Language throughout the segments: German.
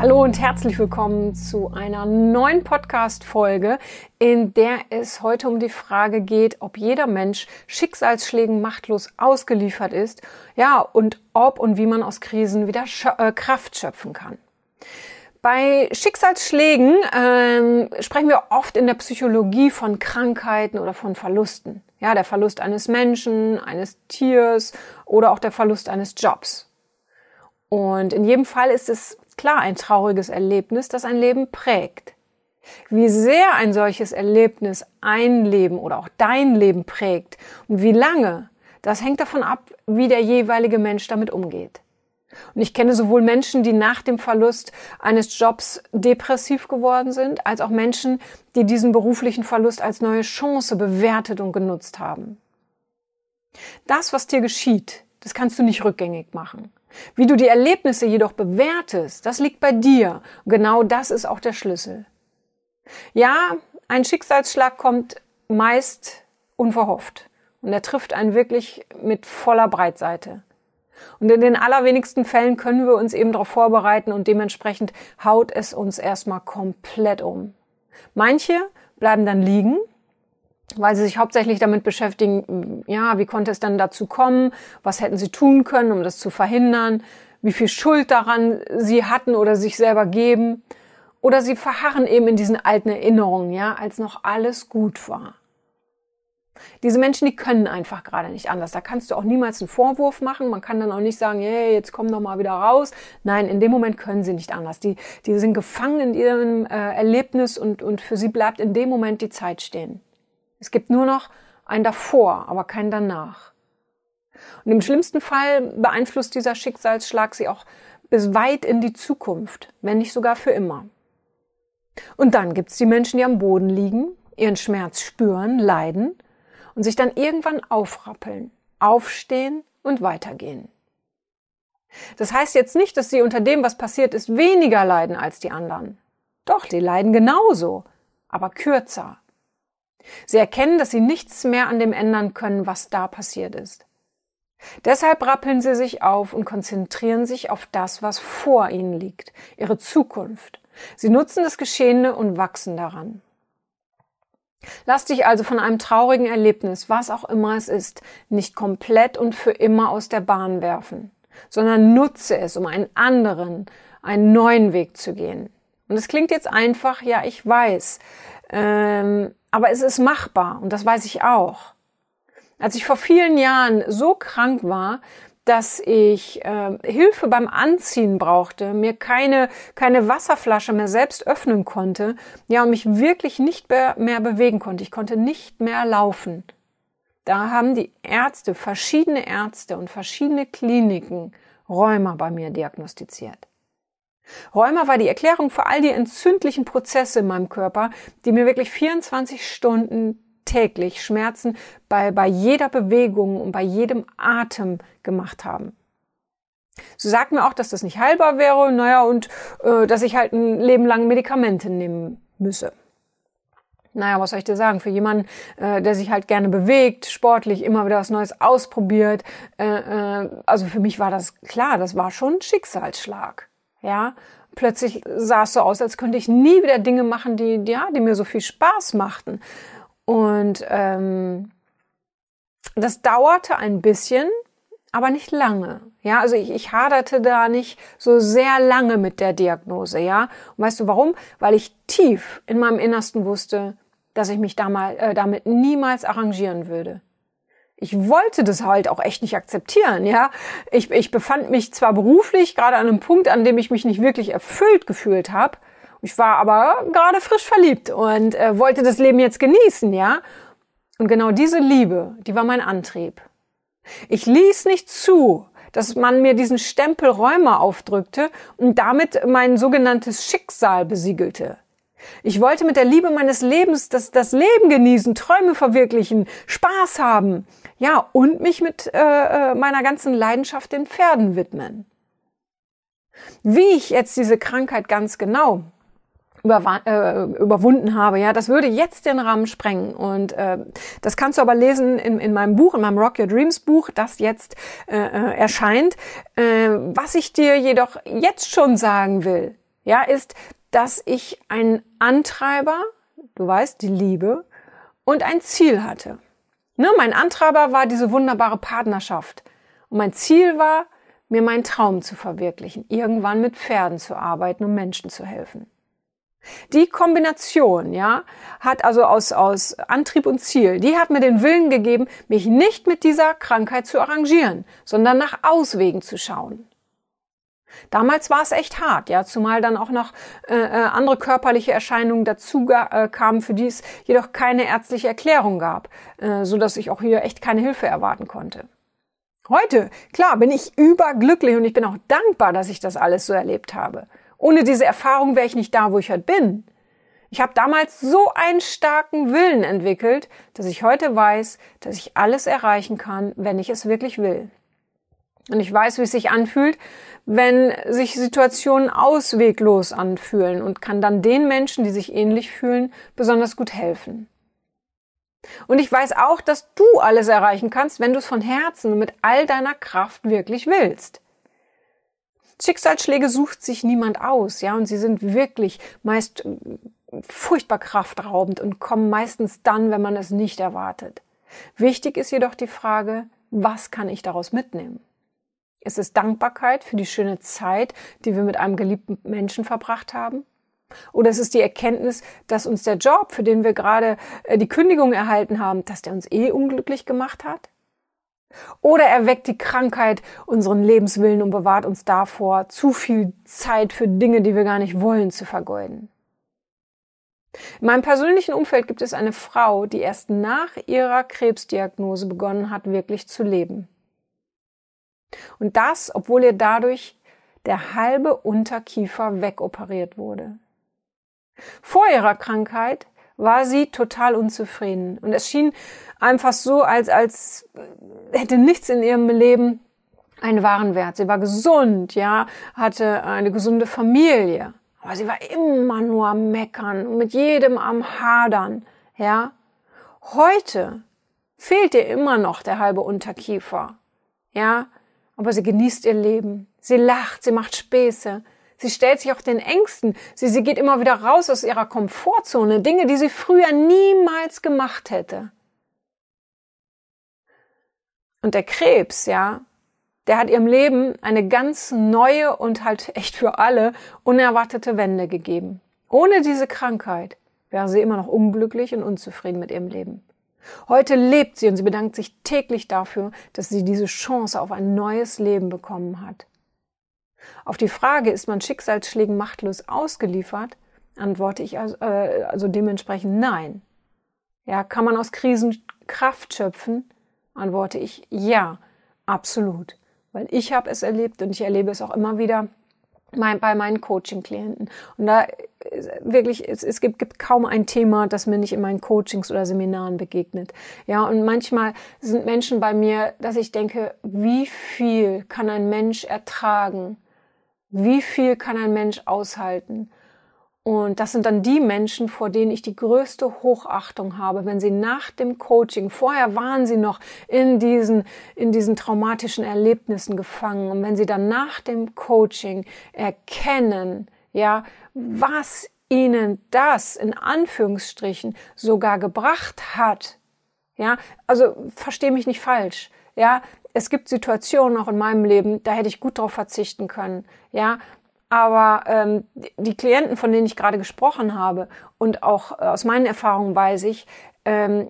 Hallo und herzlich willkommen zu einer neuen Podcast-Folge, in der es heute um die Frage geht, ob jeder Mensch Schicksalsschlägen machtlos ausgeliefert ist, ja, und ob und wie man aus Krisen wieder äh, Kraft schöpfen kann. Bei Schicksalsschlägen ähm, sprechen wir oft in der Psychologie von Krankheiten oder von Verlusten. Ja, der Verlust eines Menschen, eines Tiers oder auch der Verlust eines Jobs. Und in jedem Fall ist es klar ein trauriges Erlebnis, das ein Leben prägt. Wie sehr ein solches Erlebnis ein Leben oder auch dein Leben prägt und wie lange, das hängt davon ab, wie der jeweilige Mensch damit umgeht. Und ich kenne sowohl Menschen, die nach dem Verlust eines Jobs depressiv geworden sind, als auch Menschen, die diesen beruflichen Verlust als neue Chance bewertet und genutzt haben. Das, was dir geschieht, das kannst du nicht rückgängig machen. Wie du die Erlebnisse jedoch bewertest, das liegt bei dir. Und genau das ist auch der Schlüssel. Ja, ein Schicksalsschlag kommt meist unverhofft. Und er trifft einen wirklich mit voller Breitseite. Und in den allerwenigsten Fällen können wir uns eben darauf vorbereiten und dementsprechend haut es uns erstmal komplett um. Manche bleiben dann liegen weil sie sich hauptsächlich damit beschäftigen, ja, wie konnte es dann dazu kommen, was hätten sie tun können, um das zu verhindern, wie viel Schuld daran sie hatten oder sich selber geben. Oder sie verharren eben in diesen alten Erinnerungen, ja, als noch alles gut war. Diese Menschen, die können einfach gerade nicht anders. Da kannst du auch niemals einen Vorwurf machen. Man kann dann auch nicht sagen, hey, jetzt komm doch mal wieder raus. Nein, in dem Moment können sie nicht anders. Die, die sind gefangen in ihrem äh, Erlebnis und, und für sie bleibt in dem Moment die Zeit stehen. Es gibt nur noch ein davor, aber kein danach. Und im schlimmsten Fall beeinflusst dieser Schicksalsschlag sie auch bis weit in die Zukunft, wenn nicht sogar für immer. Und dann gibt's die Menschen, die am Boden liegen, ihren Schmerz spüren, leiden und sich dann irgendwann aufrappeln, aufstehen und weitergehen. Das heißt jetzt nicht, dass sie unter dem, was passiert ist, weniger leiden als die anderen. Doch, die leiden genauso, aber kürzer, Sie erkennen, dass sie nichts mehr an dem ändern können, was da passiert ist. Deshalb rappeln sie sich auf und konzentrieren sich auf das, was vor ihnen liegt, ihre Zukunft. Sie nutzen das Geschehene und wachsen daran. Lass dich also von einem traurigen Erlebnis, was auch immer es ist, nicht komplett und für immer aus der Bahn werfen, sondern nutze es, um einen anderen, einen neuen Weg zu gehen. Und es klingt jetzt einfach, ja, ich weiß. Ähm, aber es ist machbar und das weiß ich auch. Als ich vor vielen Jahren so krank war, dass ich äh, Hilfe beim Anziehen brauchte, mir keine, keine Wasserflasche mehr selbst öffnen konnte, ja, und mich wirklich nicht mehr, mehr bewegen konnte. Ich konnte nicht mehr laufen. Da haben die Ärzte, verschiedene Ärzte und verschiedene Kliniken Rheuma bei mir diagnostiziert. Rheuma war die Erklärung für all die entzündlichen Prozesse in meinem Körper, die mir wirklich 24 Stunden täglich Schmerzen bei, bei jeder Bewegung und bei jedem Atem gemacht haben. Sie sagt mir auch, dass das nicht heilbar wäre, naja, und äh, dass ich halt ein Leben lang Medikamente nehmen müsse. Naja, was soll ich dir sagen? Für jemanden, äh, der sich halt gerne bewegt, sportlich, immer wieder was Neues ausprobiert, äh, äh, also für mich war das klar, das war schon ein Schicksalsschlag. Ja, plötzlich sah es so aus, als könnte ich nie wieder Dinge machen, die, ja, die mir so viel Spaß machten. Und ähm, das dauerte ein bisschen, aber nicht lange. Ja, also ich, ich haderte da nicht so sehr lange mit der Diagnose, ja. Und weißt du warum? Weil ich tief in meinem Innersten wusste, dass ich mich damals, äh, damit niemals arrangieren würde ich wollte das halt auch echt nicht akzeptieren, ja. Ich, ich befand mich zwar beruflich gerade an einem Punkt, an dem ich mich nicht wirklich erfüllt gefühlt habe. Ich war aber gerade frisch verliebt und äh, wollte das Leben jetzt genießen, ja. Und genau diese Liebe, die war mein Antrieb. Ich ließ nicht zu, dass man mir diesen Stempel Räumer aufdrückte und damit mein sogenanntes Schicksal besiegelte. Ich wollte mit der Liebe meines Lebens das, das Leben genießen, Träume verwirklichen, Spaß haben. Ja, und mich mit äh, äh, meiner ganzen Leidenschaft den Pferden widmen. Wie ich jetzt diese Krankheit ganz genau über, äh, überwunden habe. Ja, das würde jetzt den Rahmen sprengen. Und äh, das kannst du aber lesen in, in meinem Buch, in meinem Rock Your Dreams Buch, das jetzt äh, äh, erscheint. Äh, was ich dir jedoch jetzt schon sagen will, ja, ist, dass ich einen Antreiber, du weißt, die Liebe, und ein Ziel hatte. Ne, mein Antreiber war diese wunderbare Partnerschaft. Und mein Ziel war, mir meinen Traum zu verwirklichen, irgendwann mit Pferden zu arbeiten, um Menschen zu helfen. Die Kombination, ja, hat also aus, aus Antrieb und Ziel, die hat mir den Willen gegeben, mich nicht mit dieser Krankheit zu arrangieren, sondern nach Auswegen zu schauen. Damals war es echt hart, ja, zumal dann auch noch äh, äh andere körperliche Erscheinungen dazu äh, kamen, für die es jedoch keine ärztliche Erklärung gab, äh, so dass ich auch hier echt keine Hilfe erwarten konnte. Heute, klar, bin ich überglücklich und ich bin auch dankbar, dass ich das alles so erlebt habe. Ohne diese Erfahrung wäre ich nicht da, wo ich heute bin. Ich habe damals so einen starken Willen entwickelt, dass ich heute weiß, dass ich alles erreichen kann, wenn ich es wirklich will. Und ich weiß, wie es sich anfühlt, wenn sich Situationen ausweglos anfühlen und kann dann den Menschen, die sich ähnlich fühlen, besonders gut helfen. Und ich weiß auch, dass du alles erreichen kannst, wenn du es von Herzen und mit all deiner Kraft wirklich willst. Schicksalsschläge sucht sich niemand aus, ja, und sie sind wirklich meist äh, furchtbar kraftraubend und kommen meistens dann, wenn man es nicht erwartet. Wichtig ist jedoch die Frage, was kann ich daraus mitnehmen? Ist es Dankbarkeit für die schöne Zeit, die wir mit einem geliebten Menschen verbracht haben? Oder ist es die Erkenntnis, dass uns der Job, für den wir gerade äh, die Kündigung erhalten haben, dass der uns eh unglücklich gemacht hat? Oder erweckt die Krankheit unseren Lebenswillen und bewahrt uns davor, zu viel Zeit für Dinge, die wir gar nicht wollen, zu vergeuden. In meinem persönlichen Umfeld gibt es eine Frau, die erst nach ihrer Krebsdiagnose begonnen hat, wirklich zu leben. Und das, obwohl ihr dadurch der halbe Unterkiefer wegoperiert wurde. Vor ihrer Krankheit war sie total unzufrieden. Und es schien einfach so, als, als hätte nichts in ihrem Leben einen wahren Wert. Sie war gesund, ja, hatte eine gesunde Familie. Aber sie war immer nur am Meckern und mit jedem am Hadern, ja. Heute fehlt ihr immer noch der halbe Unterkiefer, ja. Aber sie genießt ihr Leben. Sie lacht, sie macht Späße. Sie stellt sich auch den Ängsten. Sie, sie geht immer wieder raus aus ihrer Komfortzone. Dinge, die sie früher niemals gemacht hätte. Und der Krebs, ja, der hat ihrem Leben eine ganz neue und halt echt für alle unerwartete Wende gegeben. Ohne diese Krankheit wäre sie immer noch unglücklich und unzufrieden mit ihrem Leben. Heute lebt sie und sie bedankt sich täglich dafür, dass sie diese Chance auf ein neues Leben bekommen hat. Auf die Frage, ist man Schicksalsschlägen machtlos ausgeliefert, antworte ich also, äh, also dementsprechend nein. Ja, kann man aus Krisen Kraft schöpfen? Antworte ich ja, absolut. Weil ich habe es erlebt und ich erlebe es auch immer wieder bei meinen Coaching-Klienten. Und da wirklich, es, es gibt, gibt kaum ein Thema, das mir nicht in meinen Coachings oder Seminaren begegnet. Ja, und manchmal sind Menschen bei mir, dass ich denke, wie viel kann ein Mensch ertragen? Wie viel kann ein Mensch aushalten? Und das sind dann die Menschen, vor denen ich die größte Hochachtung habe, wenn sie nach dem Coaching, vorher waren sie noch in diesen, in diesen traumatischen Erlebnissen gefangen. Und wenn sie dann nach dem Coaching erkennen, ja, was ihnen das in Anführungsstrichen sogar gebracht hat, ja, also verstehe mich nicht falsch, ja, es gibt Situationen auch in meinem Leben, da hätte ich gut drauf verzichten können, ja, aber ähm, die Klienten, von denen ich gerade gesprochen habe und auch äh, aus meinen Erfahrungen weiß ich, ähm,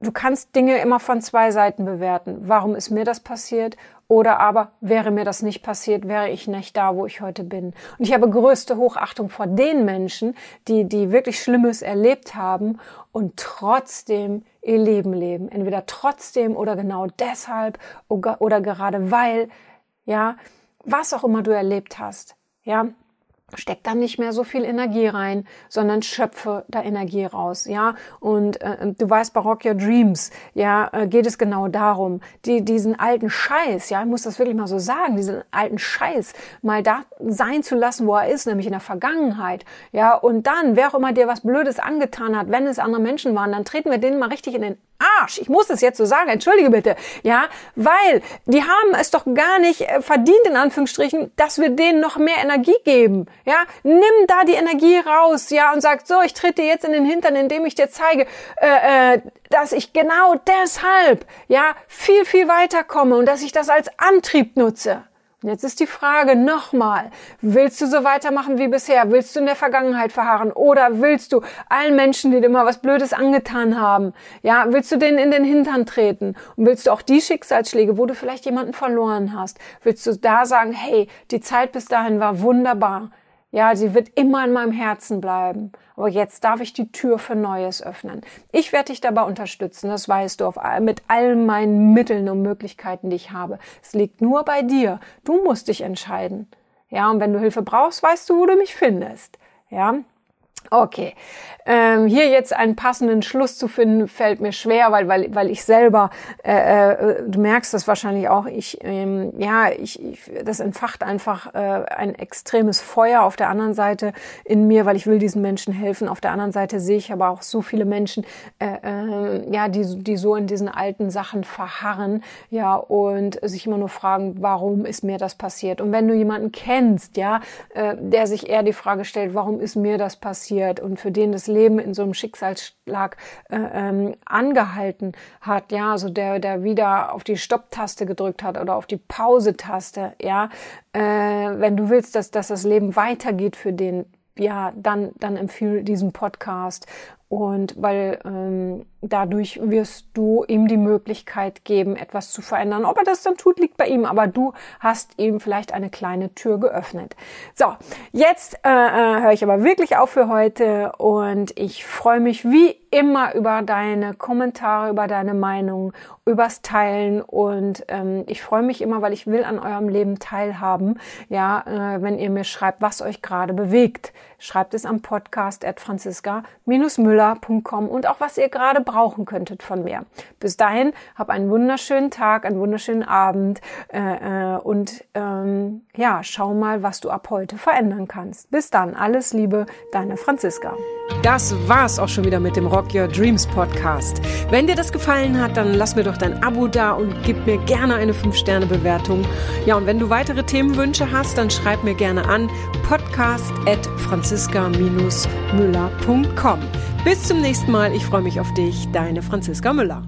du kannst Dinge immer von zwei Seiten bewerten. Warum ist mir das passiert? Oder aber wäre mir das nicht passiert, wäre ich nicht da, wo ich heute bin. Und ich habe größte Hochachtung vor den Menschen, die, die wirklich Schlimmes erlebt haben und trotzdem ihr Leben leben. Entweder trotzdem oder genau deshalb oder, oder gerade weil, ja, was auch immer du erlebt hast. Ja, steck da nicht mehr so viel Energie rein, sondern schöpfe da Energie raus, ja. Und äh, du weißt, bei Rock Your Dreams, ja, äh, geht es genau darum, die, diesen alten Scheiß, ja, ich muss das wirklich mal so sagen, diesen alten Scheiß mal da sein zu lassen, wo er ist, nämlich in der Vergangenheit, ja. Und dann, wer auch immer dir was Blödes angetan hat, wenn es andere Menschen waren, dann treten wir denen mal richtig in den Arsch. Ich muss es jetzt so sagen, entschuldige bitte. Ja, weil die haben es doch gar nicht äh, verdient, in Anführungsstrichen, dass wir denen noch mehr Energie geben. Ja, nimm da die Energie raus, ja, und sag so, ich trete jetzt in den Hintern, indem ich dir zeige, äh, äh, dass ich genau deshalb, ja, viel, viel weiterkomme und dass ich das als Antrieb nutze. Jetzt ist die Frage nochmal, willst du so weitermachen wie bisher? Willst du in der Vergangenheit verharren? Oder willst du allen Menschen, die dir immer was Blödes angetan haben, ja, willst du denen in den Hintern treten? Und willst du auch die Schicksalsschläge, wo du vielleicht jemanden verloren hast, willst du da sagen, hey, die Zeit bis dahin war wunderbar. Ja, sie wird immer in meinem Herzen bleiben. Aber jetzt darf ich die Tür für Neues öffnen. Ich werde dich dabei unterstützen, das weißt du, auf, mit all meinen Mitteln und Möglichkeiten, die ich habe. Es liegt nur bei dir. Du musst dich entscheiden. Ja, und wenn du Hilfe brauchst, weißt du, wo du mich findest. Ja, Okay, ähm, hier jetzt einen passenden Schluss zu finden, fällt mir schwer, weil weil weil ich selber, äh, äh, du merkst das wahrscheinlich auch, ich ähm, ja, ich, ich das entfacht einfach äh, ein extremes Feuer auf der anderen Seite in mir, weil ich will diesen Menschen helfen. Auf der anderen Seite sehe ich aber auch so viele Menschen, äh, äh, ja, die die so in diesen alten Sachen verharren, ja und sich immer nur fragen, warum ist mir das passiert? Und wenn du jemanden kennst, ja, äh, der sich eher die Frage stellt, warum ist mir das passiert? Passiert und für den das Leben in so einem Schicksalsschlag äh, ähm, angehalten hat, ja, also der, der wieder auf die Stopptaste gedrückt hat oder auf die Pause-Taste, ja, äh, wenn du willst, dass, dass das Leben weitergeht für den, ja, dann, dann empfehle diesen Podcast und weil ähm, dadurch wirst du ihm die Möglichkeit geben, etwas zu verändern. Ob er das dann tut, liegt bei ihm, aber du hast ihm vielleicht eine kleine Tür geöffnet. So, jetzt äh, äh, höre ich aber wirklich auf für heute und ich freue mich wie immer über deine Kommentare, über deine Meinung, übers Teilen und ähm, ich freue mich immer, weil ich will an eurem Leben teilhaben. Ja, äh, wenn ihr mir schreibt, was euch gerade bewegt, schreibt es am Podcast at franziska-müller.com und auch was ihr gerade brauchen könntet von mir. Bis dahin, hab einen wunderschönen Tag, einen wunderschönen Abend äh, äh, und ähm, ja, schau mal, was du ab heute verändern kannst. Bis dann, alles Liebe, deine Franziska. Das war's auch schon wieder mit dem Rock Your Dreams Podcast. Wenn dir das gefallen hat, dann lass mir doch dein Abo da und gib mir gerne eine 5-Sterne-Bewertung. Ja, und wenn du weitere Themenwünsche hast, dann schreib mir gerne an podcast at franziska-müller.com. Bis zum nächsten Mal. Ich freue mich auf dich. Deine Franziska Müller.